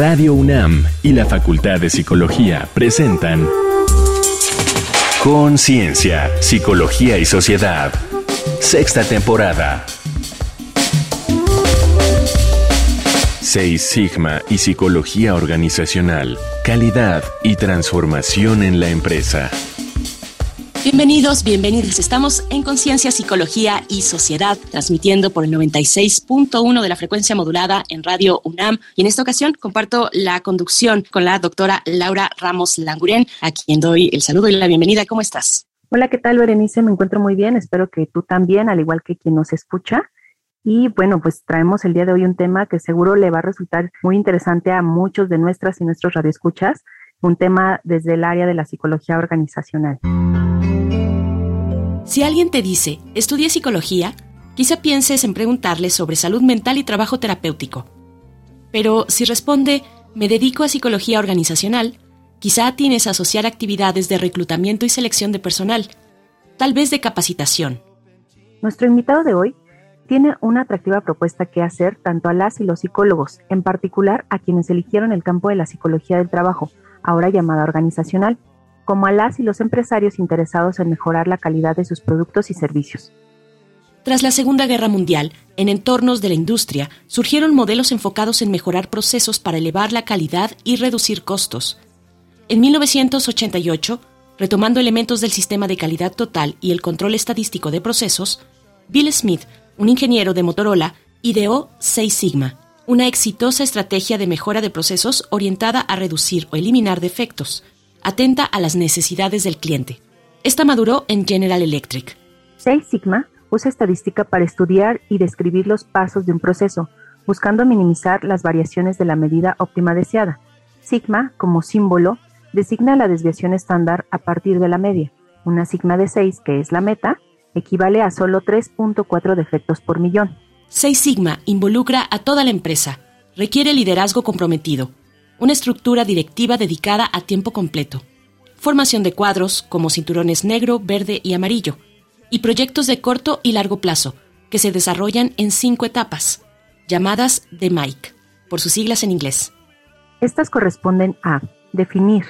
Radio UNAM y la Facultad de Psicología presentan Conciencia, Psicología y Sociedad. Sexta temporada. 6 Sigma y Psicología Organizacional. Calidad y transformación en la empresa. Bienvenidos, bienvenidos. Estamos en Conciencia, Psicología y Sociedad, transmitiendo por el 96.1 de la frecuencia modulada en Radio UNAM. Y en esta ocasión comparto la conducción con la doctora Laura Ramos Languren, a quien doy el saludo y la bienvenida. ¿Cómo estás? Hola, ¿qué tal, Berenice? Me encuentro muy bien. Espero que tú también, al igual que quien nos escucha. Y bueno, pues traemos el día de hoy un tema que seguro le va a resultar muy interesante a muchos de nuestras y nuestros radioescuchas, un tema desde el área de la psicología organizacional. Si alguien te dice, estudia psicología, quizá pienses en preguntarle sobre salud mental y trabajo terapéutico. Pero si responde, me dedico a psicología organizacional, quizá tienes a asociar actividades de reclutamiento y selección de personal, tal vez de capacitación. Nuestro invitado de hoy tiene una atractiva propuesta que hacer tanto a las y los psicólogos, en particular a quienes eligieron el campo de la psicología del trabajo, ahora llamada organizacional, como a las y los empresarios interesados en mejorar la calidad de sus productos y servicios. Tras la Segunda Guerra Mundial, en entornos de la industria surgieron modelos enfocados en mejorar procesos para elevar la calidad y reducir costos. En 1988, retomando elementos del sistema de calidad total y el control estadístico de procesos, Bill Smith, un ingeniero de Motorola, ideó Six Sigma, una exitosa estrategia de mejora de procesos orientada a reducir o eliminar defectos, atenta a las necesidades del cliente. Esta maduró en General Electric. Six Sigma usa estadística para estudiar y describir los pasos de un proceso, buscando minimizar las variaciones de la medida óptima deseada. Sigma, como símbolo, designa la desviación estándar a partir de la media. Una sigma de 6, que es la meta, equivale a solo 3.4 defectos por millón. Six Sigma involucra a toda la empresa, requiere liderazgo comprometido, una estructura directiva dedicada a tiempo completo, formación de cuadros como cinturones negro, verde y amarillo, y proyectos de corto y largo plazo, que se desarrollan en cinco etapas, llamadas de MIC, por sus siglas en inglés. Estas corresponden a definir,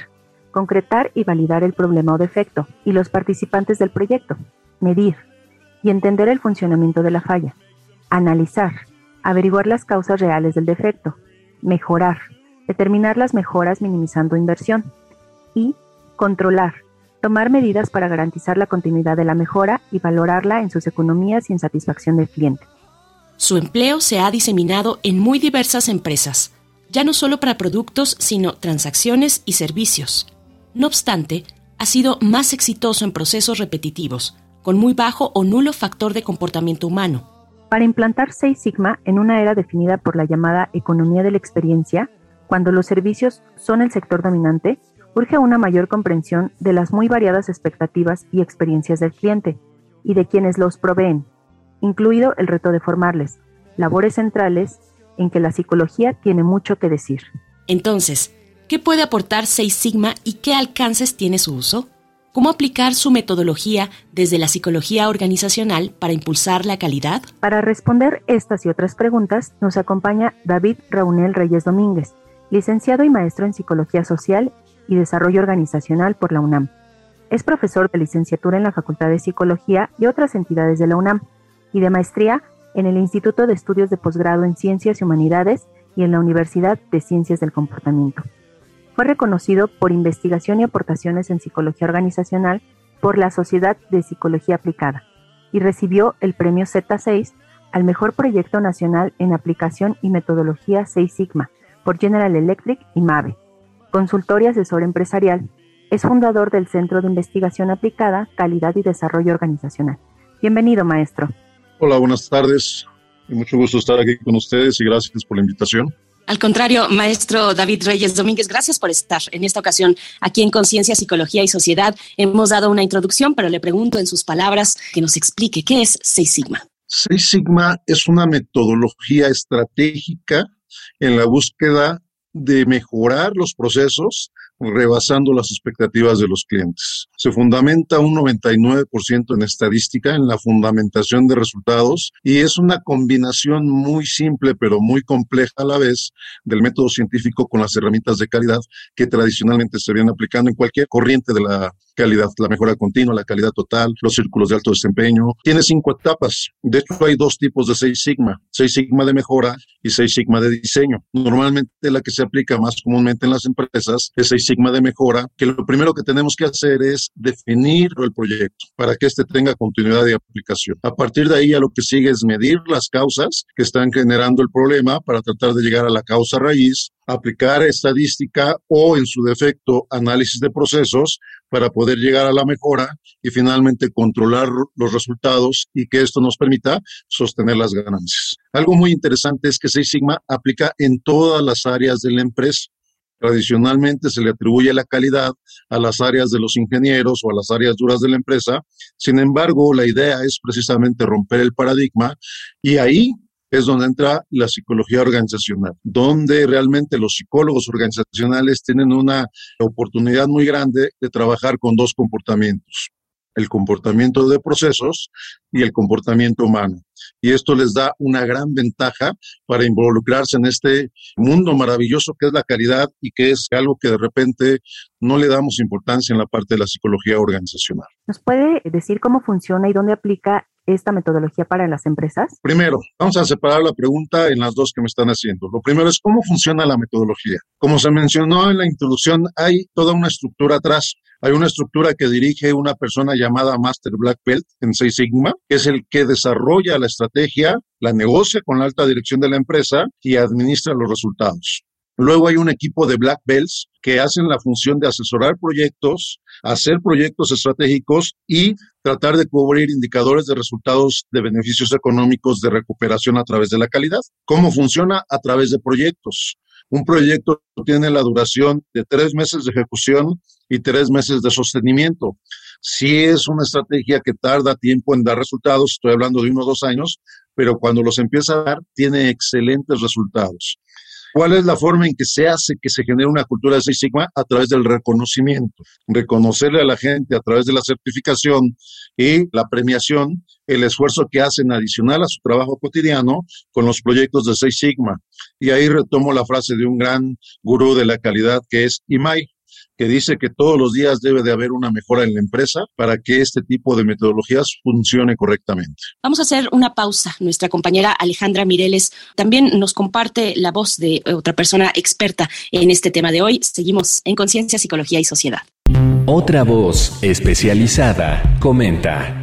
concretar y validar el problema o defecto y los participantes del proyecto, medir y entender el funcionamiento de la falla, analizar, averiguar las causas reales del defecto, mejorar, determinar las mejoras minimizando inversión y controlar, tomar medidas para garantizar la continuidad de la mejora y valorarla en sus economías y en satisfacción del cliente. Su empleo se ha diseminado en muy diversas empresas, ya no solo para productos, sino transacciones y servicios. No obstante, ha sido más exitoso en procesos repetitivos, con muy bajo o nulo factor de comportamiento humano. Para implantar Six Sigma en una era definida por la llamada economía de la experiencia, cuando los servicios son el sector dominante, urge una mayor comprensión de las muy variadas expectativas y experiencias del cliente y de quienes los proveen, incluido el reto de formarles, labores centrales en que la psicología tiene mucho que decir. Entonces, ¿qué puede aportar Six Sigma y qué alcances tiene su uso? ¿Cómo aplicar su metodología desde la psicología organizacional para impulsar la calidad? Para responder estas y otras preguntas, nos acompaña David Raunel Reyes Domínguez, licenciado y maestro en Psicología Social y Desarrollo Organizacional por la UNAM. Es profesor de licenciatura en la Facultad de Psicología y otras entidades de la UNAM y de maestría en el Instituto de Estudios de Posgrado en Ciencias y Humanidades y en la Universidad de Ciencias del Comportamiento. Fue reconocido por investigación y aportaciones en psicología organizacional por la Sociedad de Psicología Aplicada y recibió el premio Z6 al mejor proyecto nacional en aplicación y metodología 6 Sigma por General Electric y MAVE. Consultor y asesor empresarial, es fundador del Centro de Investigación Aplicada, Calidad y Desarrollo Organizacional. Bienvenido, maestro. Hola, buenas tardes. Mucho gusto estar aquí con ustedes y gracias por la invitación. Al contrario, maestro David Reyes Domínguez, gracias por estar en esta ocasión aquí en Conciencia, Psicología y Sociedad. Hemos dado una introducción, pero le pregunto en sus palabras que nos explique qué es Six Sigma. Six Sigma es una metodología estratégica en la búsqueda de mejorar los procesos rebasando las expectativas de los clientes. Se fundamenta un 99% en estadística, en la fundamentación de resultados, y es una combinación muy simple pero muy compleja a la vez del método científico con las herramientas de calidad que tradicionalmente se vienen aplicando en cualquier corriente de la calidad, la mejora continua, la calidad total, los círculos de alto desempeño. Tiene cinco etapas. De hecho, hay dos tipos de seis sigma, seis sigma de mejora y seis sigma de diseño. Normalmente la que se aplica más comúnmente en las empresas es seis sigma de mejora, que lo primero que tenemos que hacer es definir el proyecto para que éste tenga continuidad de aplicación. A partir de ahí, a lo que sigue es medir las causas que están generando el problema para tratar de llegar a la causa raíz, aplicar estadística o, en su defecto, análisis de procesos para poder llegar a la mejora y finalmente controlar los resultados y que esto nos permita sostener las ganancias. Algo muy interesante es que Seis Sigma aplica en todas las áreas de la empresa. Tradicionalmente se le atribuye la calidad a las áreas de los ingenieros o a las áreas duras de la empresa. Sin embargo, la idea es precisamente romper el paradigma y ahí es donde entra la psicología organizacional, donde realmente los psicólogos organizacionales tienen una oportunidad muy grande de trabajar con dos comportamientos, el comportamiento de procesos y el comportamiento humano. Y esto les da una gran ventaja para involucrarse en este mundo maravilloso que es la calidad y que es algo que de repente no le damos importancia en la parte de la psicología organizacional. ¿Nos puede decir cómo funciona y dónde aplica esta metodología para las empresas? Primero, vamos a separar la pregunta en las dos que me están haciendo. Lo primero es cómo funciona la metodología. Como se mencionó en la introducción, hay toda una estructura atrás. Hay una estructura que dirige una persona llamada Master Black Belt en Six Sigma, que es el que desarrolla la estrategia, la negocia con la alta dirección de la empresa y administra los resultados. Luego hay un equipo de Black Belts que hacen la función de asesorar proyectos, hacer proyectos estratégicos y tratar de cubrir indicadores de resultados de beneficios económicos de recuperación a través de la calidad. ¿Cómo funciona? A través de proyectos. Un proyecto tiene la duración de tres meses de ejecución y tres meses de sostenimiento. Si es una estrategia que tarda tiempo en dar resultados, estoy hablando de uno o dos años, pero cuando los empieza a dar, tiene excelentes resultados. ¿Cuál es la forma en que se hace que se genere una cultura de Six Sigma? A través del reconocimiento. Reconocerle a la gente a través de la certificación y la premiación el esfuerzo que hacen adicional a su trabajo cotidiano con los proyectos de Six Sigma. Y ahí retomo la frase de un gran gurú de la calidad que es Imai, que dice que todos los días debe de haber una mejora en la empresa para que este tipo de metodologías funcione correctamente. Vamos a hacer una pausa. Nuestra compañera Alejandra Mireles también nos comparte la voz de otra persona experta en este tema de hoy. Seguimos en Conciencia, Psicología y Sociedad. Otra voz especializada comenta.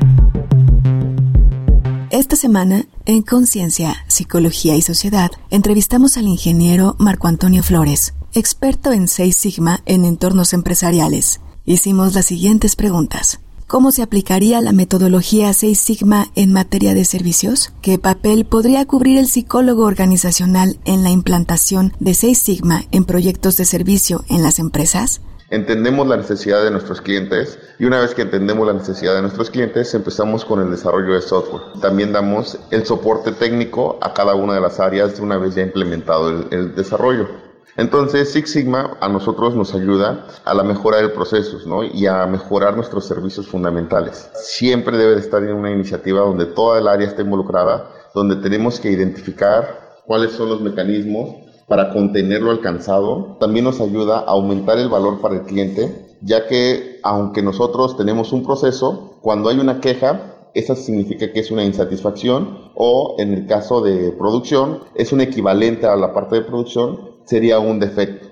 Esta semana, en Conciencia, Psicología y Sociedad, entrevistamos al ingeniero Marco Antonio Flores, experto en Seis Sigma en entornos empresariales. Hicimos las siguientes preguntas. ¿Cómo se aplicaría la metodología Seis Sigma en materia de servicios? ¿Qué papel podría cubrir el psicólogo organizacional en la implantación de Seis Sigma en proyectos de servicio en las empresas? Entendemos la necesidad de nuestros clientes y una vez que entendemos la necesidad de nuestros clientes empezamos con el desarrollo de software. También damos el soporte técnico a cada una de las áreas una vez ya implementado el, el desarrollo. Entonces, Six Sigma a nosotros nos ayuda a la mejora de procesos ¿no? y a mejorar nuestros servicios fundamentales. Siempre debe de estar en una iniciativa donde toda el área esté involucrada, donde tenemos que identificar cuáles son los mecanismos para contener lo alcanzado. También nos ayuda a aumentar el valor para el cliente, ya que aunque nosotros tenemos un proceso, cuando hay una queja, esa significa que es una insatisfacción o en el caso de producción es un equivalente a la parte de producción sería un defecto.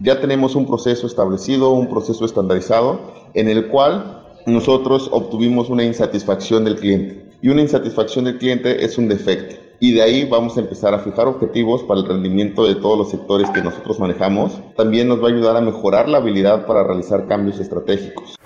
Ya tenemos un proceso establecido, un proceso estandarizado, en el cual nosotros obtuvimos una insatisfacción del cliente. Y una insatisfacción del cliente es un defecto. Y de ahí vamos a empezar a fijar objetivos para el rendimiento de todos los sectores que nosotros manejamos. También nos va a ayudar a mejorar la habilidad para realizar cambios estratégicos.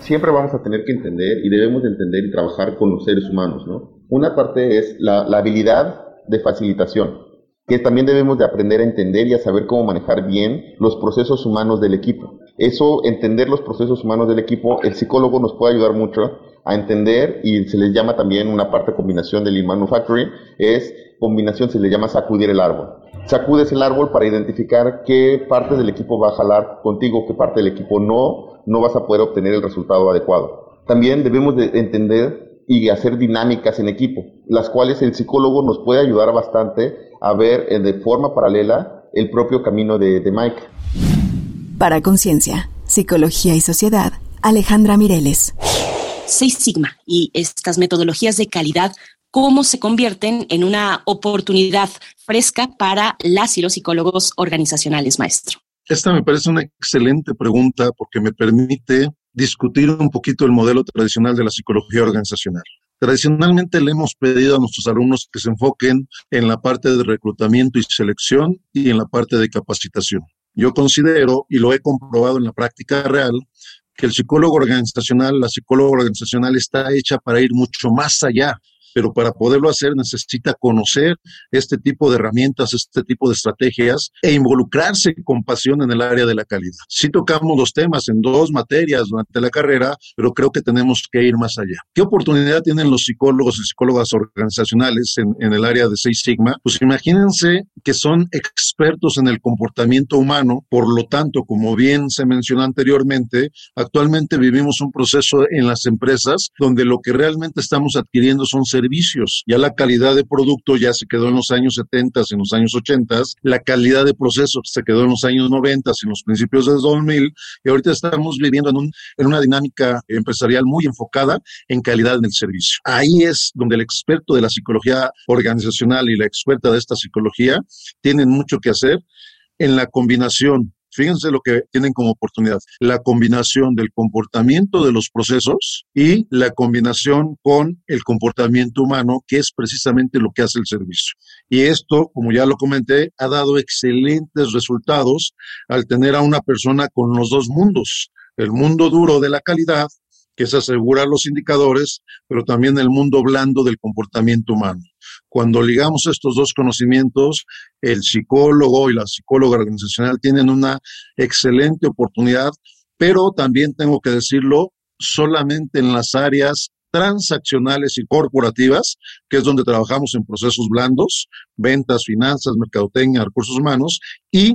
Siempre vamos a tener que entender y debemos de entender y trabajar con los seres humanos, ¿no? Una parte es la habilidad de facilitación que también debemos de aprender a entender y a saber cómo manejar bien los procesos humanos del equipo. Eso, entender los procesos humanos del equipo, el psicólogo nos puede ayudar mucho a entender y se les llama también una parte combinación del Lean Manufacturing, es combinación, se le llama sacudir el árbol. sacudes el árbol para identificar qué parte del equipo va a jalar contigo, qué parte del equipo no, no vas a poder obtener el resultado adecuado. También debemos de entender y hacer dinámicas en equipo, las cuales el psicólogo nos puede ayudar bastante a ver eh, de forma paralela el propio camino de, de Mike. Para Conciencia, Psicología y Sociedad, Alejandra Mireles. Seis Sigma y estas metodologías de calidad cómo se convierten en una oportunidad fresca para las y los psicólogos organizacionales, maestro? Esta me parece una excelente pregunta porque me permite discutir un poquito el modelo tradicional de la psicología organizacional. Tradicionalmente le hemos pedido a nuestros alumnos que se enfoquen en la parte de reclutamiento y selección y en la parte de capacitación. Yo considero, y lo he comprobado en la práctica real, que el psicólogo organizacional, la psicóloga organizacional está hecha para ir mucho más allá pero para poderlo hacer necesita conocer este tipo de herramientas, este tipo de estrategias e involucrarse con pasión en el área de la calidad. Sí tocamos los temas en dos materias durante la carrera, pero creo que tenemos que ir más allá. ¿Qué oportunidad tienen los psicólogos y psicólogas organizacionales en, en el área de Seis Sigma? Pues imagínense que son expertos en el comportamiento humano, por lo tanto, como bien se mencionó anteriormente, actualmente vivimos un proceso en las empresas donde lo que realmente estamos adquiriendo son servicios Ya la calidad de producto ya se quedó en los años 70, en los años 80, la calidad de proceso se quedó en los años 90, en los principios de 2000, y ahorita estamos viviendo en, un, en una dinámica empresarial muy enfocada en calidad en el servicio. Ahí es donde el experto de la psicología organizacional y la experta de esta psicología tienen mucho que hacer en la combinación Fíjense lo que tienen como oportunidad. La combinación del comportamiento de los procesos y la combinación con el comportamiento humano, que es precisamente lo que hace el servicio. Y esto, como ya lo comenté, ha dado excelentes resultados al tener a una persona con los dos mundos. El mundo duro de la calidad, que es asegurar los indicadores, pero también el mundo blando del comportamiento humano. Cuando ligamos estos dos conocimientos, el psicólogo y la psicóloga organizacional tienen una excelente oportunidad, pero también tengo que decirlo, solamente en las áreas transaccionales y corporativas, que es donde trabajamos en procesos blandos, ventas, finanzas, mercadotecnia, recursos humanos, y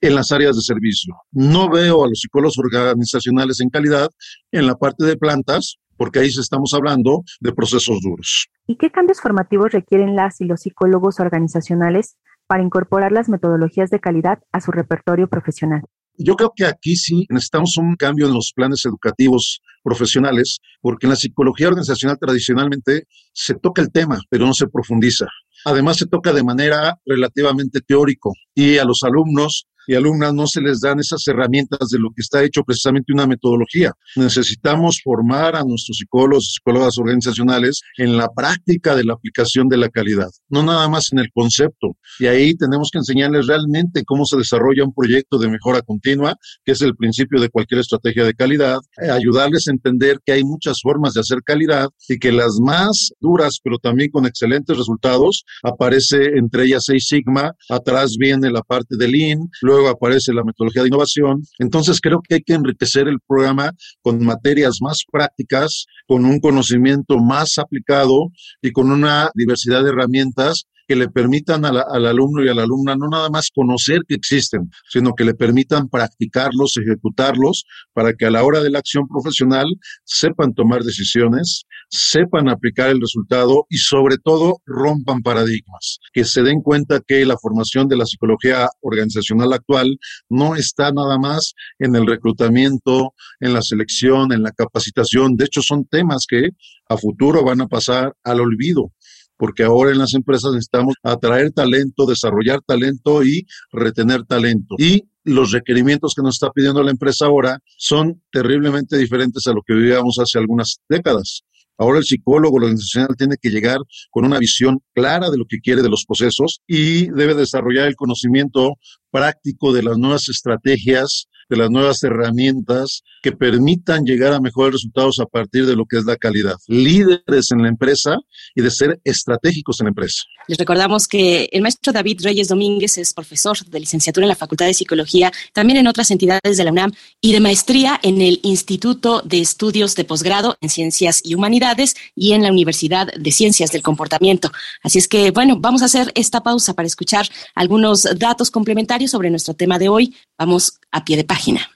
en las áreas de servicio. No veo a los psicólogos organizacionales en calidad en la parte de plantas, porque ahí estamos hablando de procesos duros. ¿Y qué cambios formativos requieren las y los psicólogos organizacionales para incorporar las metodologías de calidad a su repertorio profesional? Yo creo que aquí sí necesitamos un cambio en los planes educativos profesionales, porque en la psicología organizacional tradicionalmente se toca el tema, pero no se profundiza. Además, se toca de manera relativamente teórico y a los alumnos y alumnas no se les dan esas herramientas de lo que está hecho precisamente una metodología. Necesitamos formar a nuestros psicólogos psicólogas organizacionales en la práctica de la aplicación de la calidad, no nada más en el concepto. Y ahí tenemos que enseñarles realmente cómo se desarrolla un proyecto de mejora continua, que es el principio de cualquier estrategia de calidad, eh, ayudarles a entender que hay muchas formas de hacer calidad y que las más duras, pero también con excelentes resultados, aparece entre ellas Seis Sigma, atrás viene la parte del Lean, luego luego aparece la metodología de innovación. Entonces creo que hay que enriquecer el programa con materias más prácticas, con un conocimiento más aplicado y con una diversidad de herramientas que le permitan al alumno y a la alumna no nada más conocer que existen, sino que le permitan practicarlos, ejecutarlos, para que a la hora de la acción profesional sepan tomar decisiones, sepan aplicar el resultado y sobre todo rompan paradigmas, que se den cuenta que la formación de la psicología organizacional actual no está nada más en el reclutamiento, en la selección, en la capacitación. De hecho, son temas que a futuro van a pasar al olvido porque ahora en las empresas necesitamos atraer talento, desarrollar talento y retener talento. Y los requerimientos que nos está pidiendo la empresa ahora son terriblemente diferentes a lo que vivíamos hace algunas décadas. Ahora el psicólogo organizacional tiene que llegar con una visión clara de lo que quiere de los procesos y debe desarrollar el conocimiento práctico de las nuevas estrategias de las nuevas herramientas que permitan llegar a mejores resultados a partir de lo que es la calidad. Líderes en la empresa y de ser estratégicos en la empresa. Les recordamos que el maestro David Reyes Domínguez es profesor de licenciatura en la Facultad de Psicología, también en otras entidades de la UNAM y de maestría en el Instituto de Estudios de Posgrado en Ciencias y Humanidades y en la Universidad de Ciencias del Comportamiento. Así es que, bueno, vamos a hacer esta pausa para escuchar algunos datos complementarios sobre nuestro tema de hoy. Vamos a pie de página.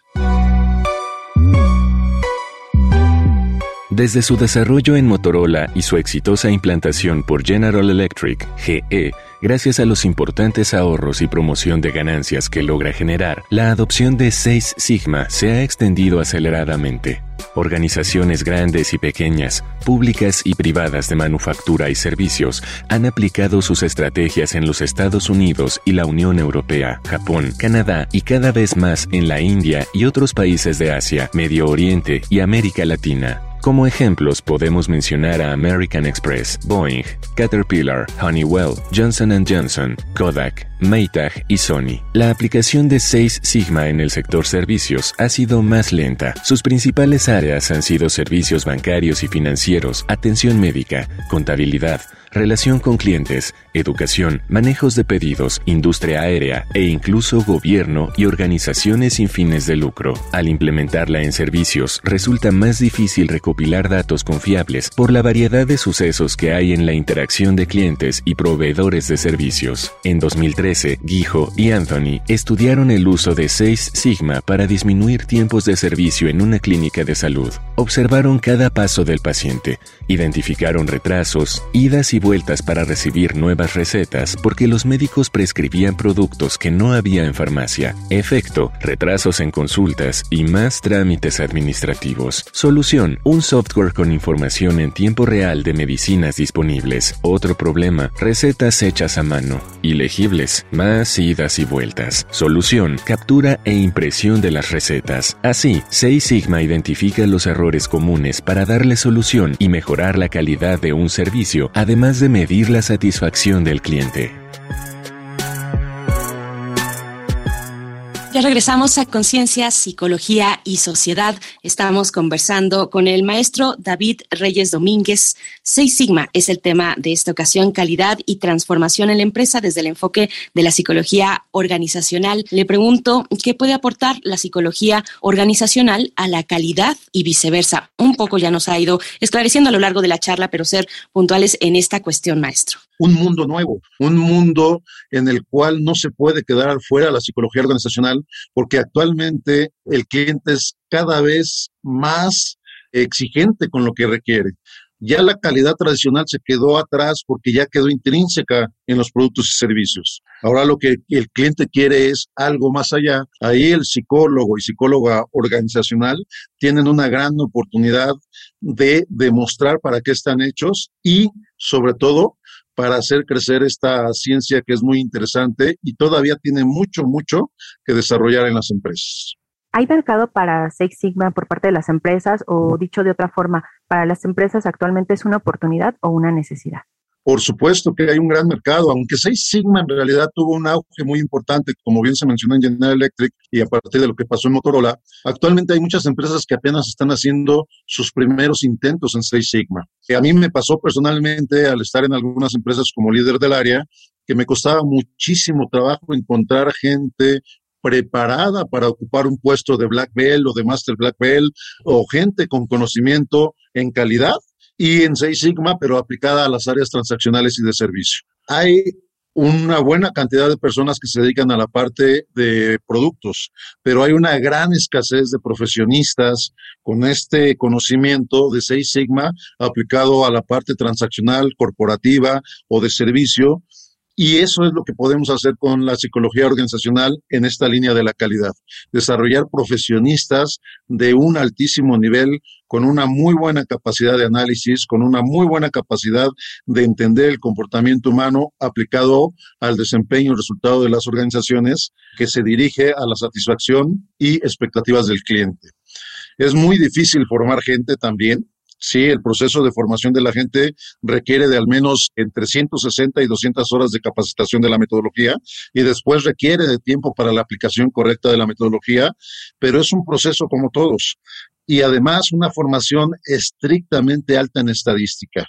Desde su desarrollo en Motorola y su exitosa implantación por General Electric, GE, gracias a los importantes ahorros y promoción de ganancias que logra generar, la adopción de Seis Sigma se ha extendido aceleradamente. Organizaciones grandes y pequeñas, públicas y privadas de manufactura y servicios han aplicado sus estrategias en los Estados Unidos y la Unión Europea, Japón, Canadá y cada vez más en la India y otros países de Asia, Medio Oriente y América Latina. Como ejemplos podemos mencionar a American Express, Boeing, Caterpillar, Honeywell, Johnson Johnson, Kodak, Maytag y Sony. La aplicación de Seis Sigma en el sector servicios ha sido más lenta. Sus principales áreas han sido servicios bancarios y financieros, atención médica, contabilidad, relación con clientes, educación, manejos de pedidos, industria aérea e incluso gobierno y organizaciones sin fines de lucro. Al implementarla en servicios, resulta más difícil recopilar datos confiables por la variedad de sucesos que hay en la interacción de clientes y proveedores de servicios. En 2013, Guijo y Anthony estudiaron el uso de Seis Sigma para disminuir tiempos de servicio en una clínica de salud. Observaron cada paso del paciente, identificaron retrasos, idas y vueltas para recibir nuevas recetas porque los médicos prescribían productos que no había en farmacia. Efecto, retrasos en consultas y más trámites administrativos. Solución, un software con información en tiempo real de medicinas disponibles. Otro problema, recetas hechas a mano. Ilegibles, más idas y vueltas. Solución, captura e impresión de las recetas. Así, Seis Sigma identifica los errores comunes para darle solución y mejorar la calidad de un servicio, además de medir la satisfacción del cliente. Regresamos a Conciencia, Psicología y Sociedad. Estamos conversando con el maestro David Reyes Domínguez. Seis Sigma es el tema de esta ocasión, calidad y transformación en la empresa desde el enfoque de la psicología organizacional. Le pregunto, ¿qué puede aportar la psicología organizacional a la calidad y viceversa? Un poco ya nos ha ido esclareciendo a lo largo de la charla, pero ser puntuales en esta cuestión, maestro un mundo nuevo, un mundo en el cual no se puede quedar fuera la psicología organizacional, porque actualmente el cliente es cada vez más exigente con lo que requiere. Ya la calidad tradicional se quedó atrás porque ya quedó intrínseca en los productos y servicios. Ahora lo que el cliente quiere es algo más allá. Ahí el psicólogo y psicóloga organizacional tienen una gran oportunidad de demostrar para qué están hechos y sobre todo para hacer crecer esta ciencia que es muy interesante y todavía tiene mucho, mucho que desarrollar en las empresas. ¿Hay mercado para Six Sigma por parte de las empresas o dicho de otra forma, para las empresas actualmente es una oportunidad o una necesidad? Por supuesto que hay un gran mercado, aunque Seis Sigma en realidad tuvo un auge muy importante, como bien se mencionó en General Electric y a partir de lo que pasó en Motorola, actualmente hay muchas empresas que apenas están haciendo sus primeros intentos en Seis Sigma. a mí me pasó personalmente al estar en algunas empresas como líder del área, que me costaba muchísimo trabajo encontrar gente preparada para ocupar un puesto de Black Belt o de Master Black Belt o gente con conocimiento en calidad y en Seis Sigma, pero aplicada a las áreas transaccionales y de servicio. Hay una buena cantidad de personas que se dedican a la parte de productos, pero hay una gran escasez de profesionistas con este conocimiento de Seis Sigma aplicado a la parte transaccional, corporativa o de servicio y eso es lo que podemos hacer con la psicología organizacional en esta línea de la calidad. Desarrollar profesionistas de un altísimo nivel, con una muy buena capacidad de análisis, con una muy buena capacidad de entender el comportamiento humano aplicado al desempeño y resultado de las organizaciones que se dirige a la satisfacción y expectativas del cliente. Es muy difícil formar gente también Sí, el proceso de formación de la gente requiere de al menos entre 160 y 200 horas de capacitación de la metodología y después requiere de tiempo para la aplicación correcta de la metodología, pero es un proceso como todos y además una formación estrictamente alta en estadística.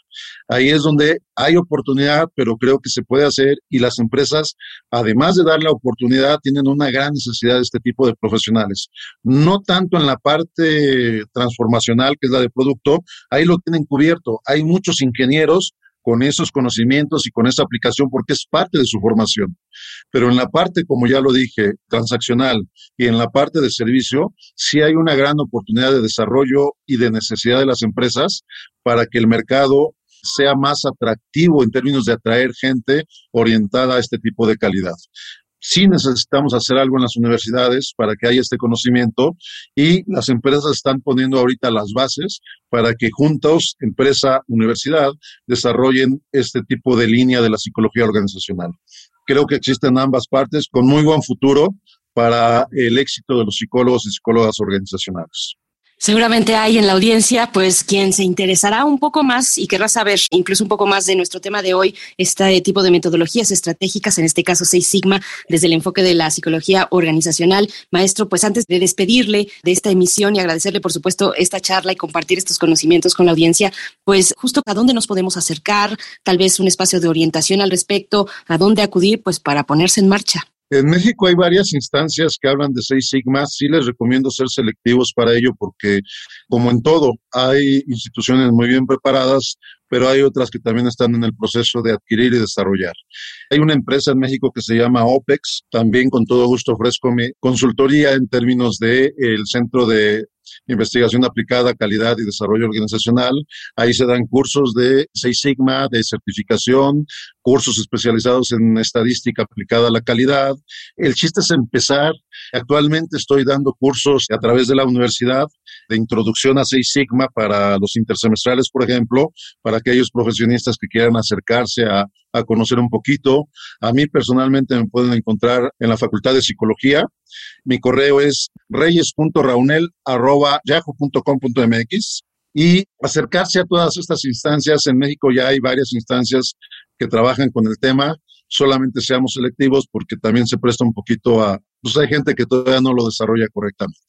Ahí es donde hay oportunidad, pero creo que se puede hacer y las empresas, además de dar la oportunidad, tienen una gran necesidad de este tipo de profesionales. No tanto en la parte transformacional, que es la de producto, ahí lo tienen cubierto. Hay muchos ingenieros con esos conocimientos y con esa aplicación porque es parte de su formación. Pero en la parte, como ya lo dije, transaccional y en la parte de servicio, sí hay una gran oportunidad de desarrollo y de necesidad de las empresas para que el mercado sea más atractivo en términos de atraer gente orientada a este tipo de calidad sí necesitamos hacer algo en las universidades para que haya este conocimiento y las empresas están poniendo ahorita las bases para que juntos, empresa, universidad, desarrollen este tipo de línea de la psicología organizacional. Creo que existen ambas partes con muy buen futuro para el éxito de los psicólogos y psicólogas organizacionales. Seguramente hay en la audiencia, pues, quien se interesará un poco más y querrá saber incluso un poco más de nuestro tema de hoy, este tipo de metodologías estratégicas, en este caso Seis Sigma, desde el enfoque de la psicología organizacional. Maestro, pues antes de despedirle de esta emisión y agradecerle, por supuesto, esta charla y compartir estos conocimientos con la audiencia, pues justo a dónde nos podemos acercar, tal vez un espacio de orientación al respecto, a dónde acudir, pues, para ponerse en marcha. En México hay varias instancias que hablan de seis sigmas. Sí les recomiendo ser selectivos para ello porque, como en todo, hay instituciones muy bien preparadas, pero hay otras que también están en el proceso de adquirir y desarrollar. Hay una empresa en México que se llama OPEX, también con todo gusto ofrezco mi consultoría en términos de el Centro de investigación aplicada, calidad y desarrollo organizacional. Ahí se dan cursos de Seis Sigma, de certificación, cursos especializados en estadística aplicada a la calidad. El chiste es empezar. Actualmente estoy dando cursos a través de la universidad de introducción a Seis Sigma para los intersemestrales, por ejemplo, para aquellos profesionistas que quieran acercarse a, a conocer un poquito. A mí personalmente me pueden encontrar en la Facultad de Psicología. Mi correo es reyes.raunel.yahoo.com.mx y acercarse a todas estas instancias. En México ya hay varias instancias que trabajan con el tema. Solamente seamos selectivos porque también se presta un poquito a, pues hay gente que todavía no lo desarrolla correctamente.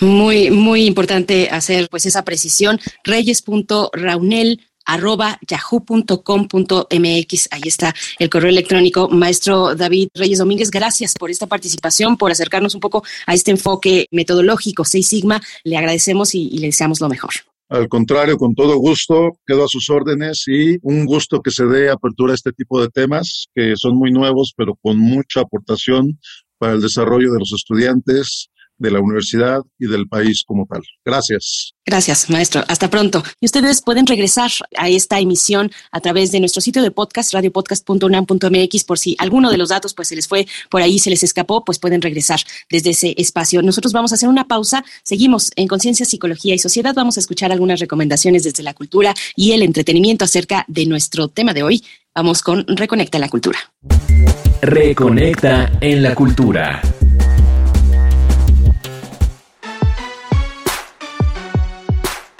Muy, muy importante hacer pues esa precisión. Reyes.raunel arroba yahoo.com.mx. Ahí está el correo electrónico. Maestro David Reyes Domínguez, gracias por esta participación, por acercarnos un poco a este enfoque metodológico Seis Sigma. Le agradecemos y, y le deseamos lo mejor. Al contrario, con todo gusto, quedo a sus órdenes y un gusto que se dé apertura a este tipo de temas que son muy nuevos, pero con mucha aportación para el desarrollo de los estudiantes, de la universidad y del país como tal. Gracias. Gracias, maestro. Hasta pronto. Y ustedes pueden regresar a esta emisión a través de nuestro sitio de podcast, radiopodcast.unam.mx, por si alguno de los datos pues se les fue por ahí, se les escapó, pues pueden regresar desde ese espacio. Nosotros vamos a hacer una pausa. Seguimos en Conciencia, Psicología y Sociedad. Vamos a escuchar algunas recomendaciones desde la cultura y el entretenimiento acerca de nuestro tema de hoy. Vamos con Reconecta en la Cultura. Reconecta en la Cultura.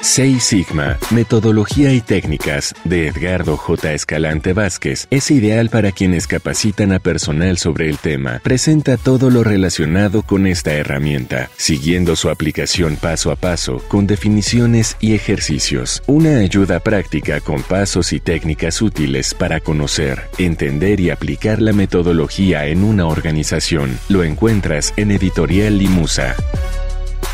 Seis Sigma, Metodología y Técnicas, de Edgardo J. Escalante Vázquez, es ideal para quienes capacitan a personal sobre el tema. Presenta todo lo relacionado con esta herramienta, siguiendo su aplicación paso a paso, con definiciones y ejercicios. Una ayuda práctica con pasos y técnicas útiles para conocer, entender y aplicar la metodología en una organización. Lo encuentras en Editorial Limusa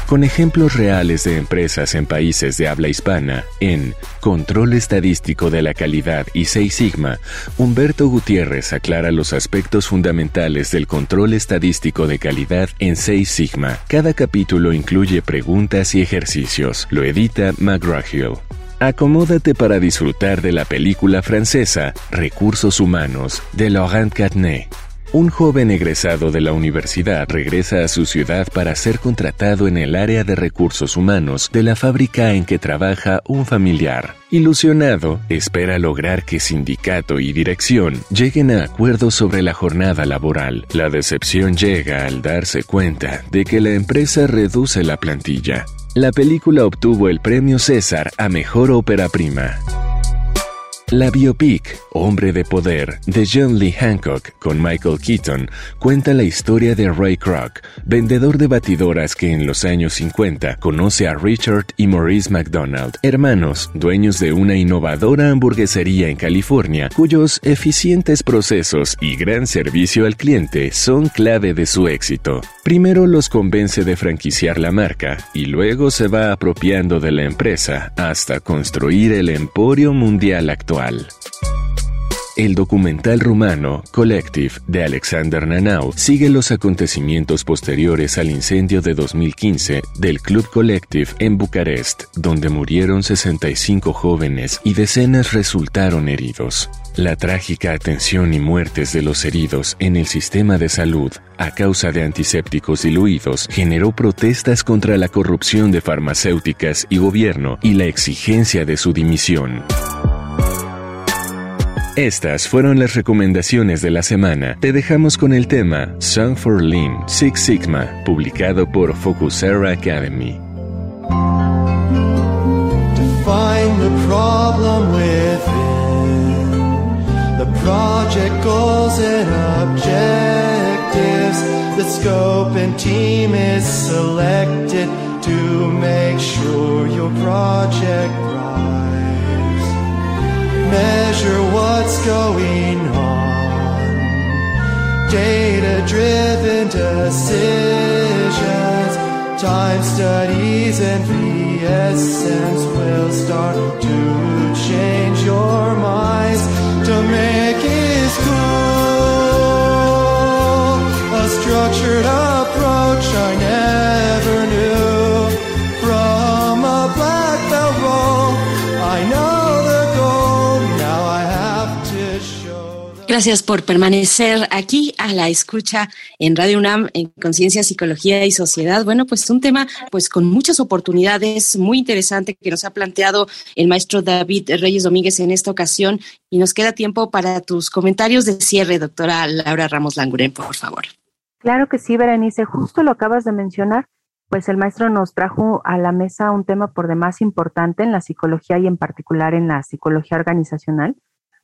con ejemplos reales de empresas en países de habla hispana, en Control Estadístico de la Calidad y Seis Sigma, Humberto Gutiérrez aclara los aspectos fundamentales del control estadístico de calidad en Seis Sigma. Cada capítulo incluye preguntas y ejercicios. Lo edita McGraw-Hill. Acomódate para disfrutar de la película francesa Recursos Humanos de Laurent Catnet un joven egresado de la universidad regresa a su ciudad para ser contratado en el área de recursos humanos de la fábrica en que trabaja un familiar. Ilusionado, espera lograr que sindicato y dirección lleguen a acuerdos sobre la jornada laboral. La decepción llega al darse cuenta de que la empresa reduce la plantilla. La película obtuvo el premio César a Mejor Ópera Prima. La biopic Hombre de Poder de John Lee Hancock con Michael Keaton cuenta la historia de Ray Kroc, vendedor de batidoras que en los años 50 conoce a Richard y Maurice McDonald, hermanos dueños de una innovadora hamburguesería en California, cuyos eficientes procesos y gran servicio al cliente son clave de su éxito. Primero los convence de franquiciar la marca y luego se va apropiando de la empresa hasta construir el emporio mundial actual. El documental rumano Collective de Alexander Nanau sigue los acontecimientos posteriores al incendio de 2015 del Club Collective en Bucarest, donde murieron 65 jóvenes y decenas resultaron heridos. La trágica atención y muertes de los heridos en el sistema de salud a causa de antisépticos diluidos generó protestas contra la corrupción de farmacéuticas y gobierno y la exigencia de su dimisión. Estas fueron las recomendaciones de la semana. Te dejamos con el tema Song for Lean Six Sigma, publicado por Focusera Academy. Define the problem within the project goals and objectives. The scope and team is selected to make sure your project measure what's going on. Data driven decisions, time studies, and the essence will start to change your minds to make it cool. A structured Gracias por permanecer aquí a la escucha en Radio UNAM en Conciencia, Psicología y Sociedad. Bueno, pues un tema pues con muchas oportunidades, muy interesante que nos ha planteado el maestro David Reyes Domínguez en esta ocasión y nos queda tiempo para tus comentarios de cierre, doctora Laura Ramos Languren, por favor. Claro que sí, Berenice, justo lo acabas de mencionar, pues el maestro nos trajo a la mesa un tema por demás importante en la psicología y en particular en la psicología organizacional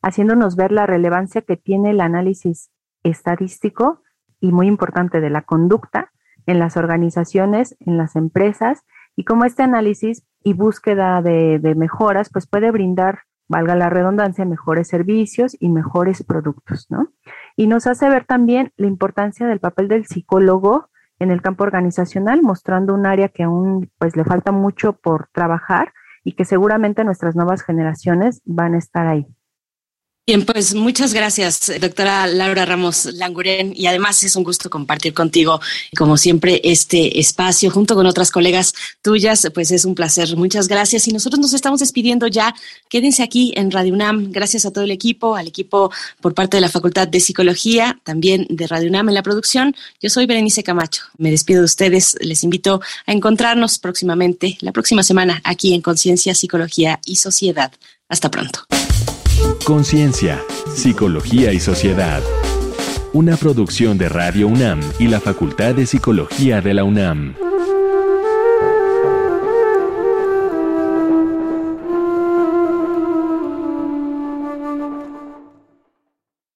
haciéndonos ver la relevancia que tiene el análisis estadístico y muy importante de la conducta en las organizaciones, en las empresas, y cómo este análisis y búsqueda de, mejoras, pues puede brindar, valga la redundancia, mejores servicios y mejores productos, ¿no? Y nos hace ver también la importancia del papel del psicólogo en el campo organizacional, mostrando un área que aún pues le falta mucho por trabajar y que seguramente nuestras nuevas generaciones van a estar ahí. Bien, pues muchas gracias, doctora Laura Ramos Languren, y además es un gusto compartir contigo, como siempre, este espacio junto con otras colegas tuyas, pues es un placer. Muchas gracias y nosotros nos estamos despidiendo ya. Quédense aquí en Radio UNAM. Gracias a todo el equipo, al equipo por parte de la Facultad de Psicología, también de Radio UNAM en la producción. Yo soy Berenice Camacho. Me despido de ustedes. Les invito a encontrarnos próximamente, la próxima semana, aquí en Conciencia, Psicología y Sociedad. Hasta pronto. Conciencia, Psicología y Sociedad. Una producción de Radio UNAM y la Facultad de Psicología de la UNAM.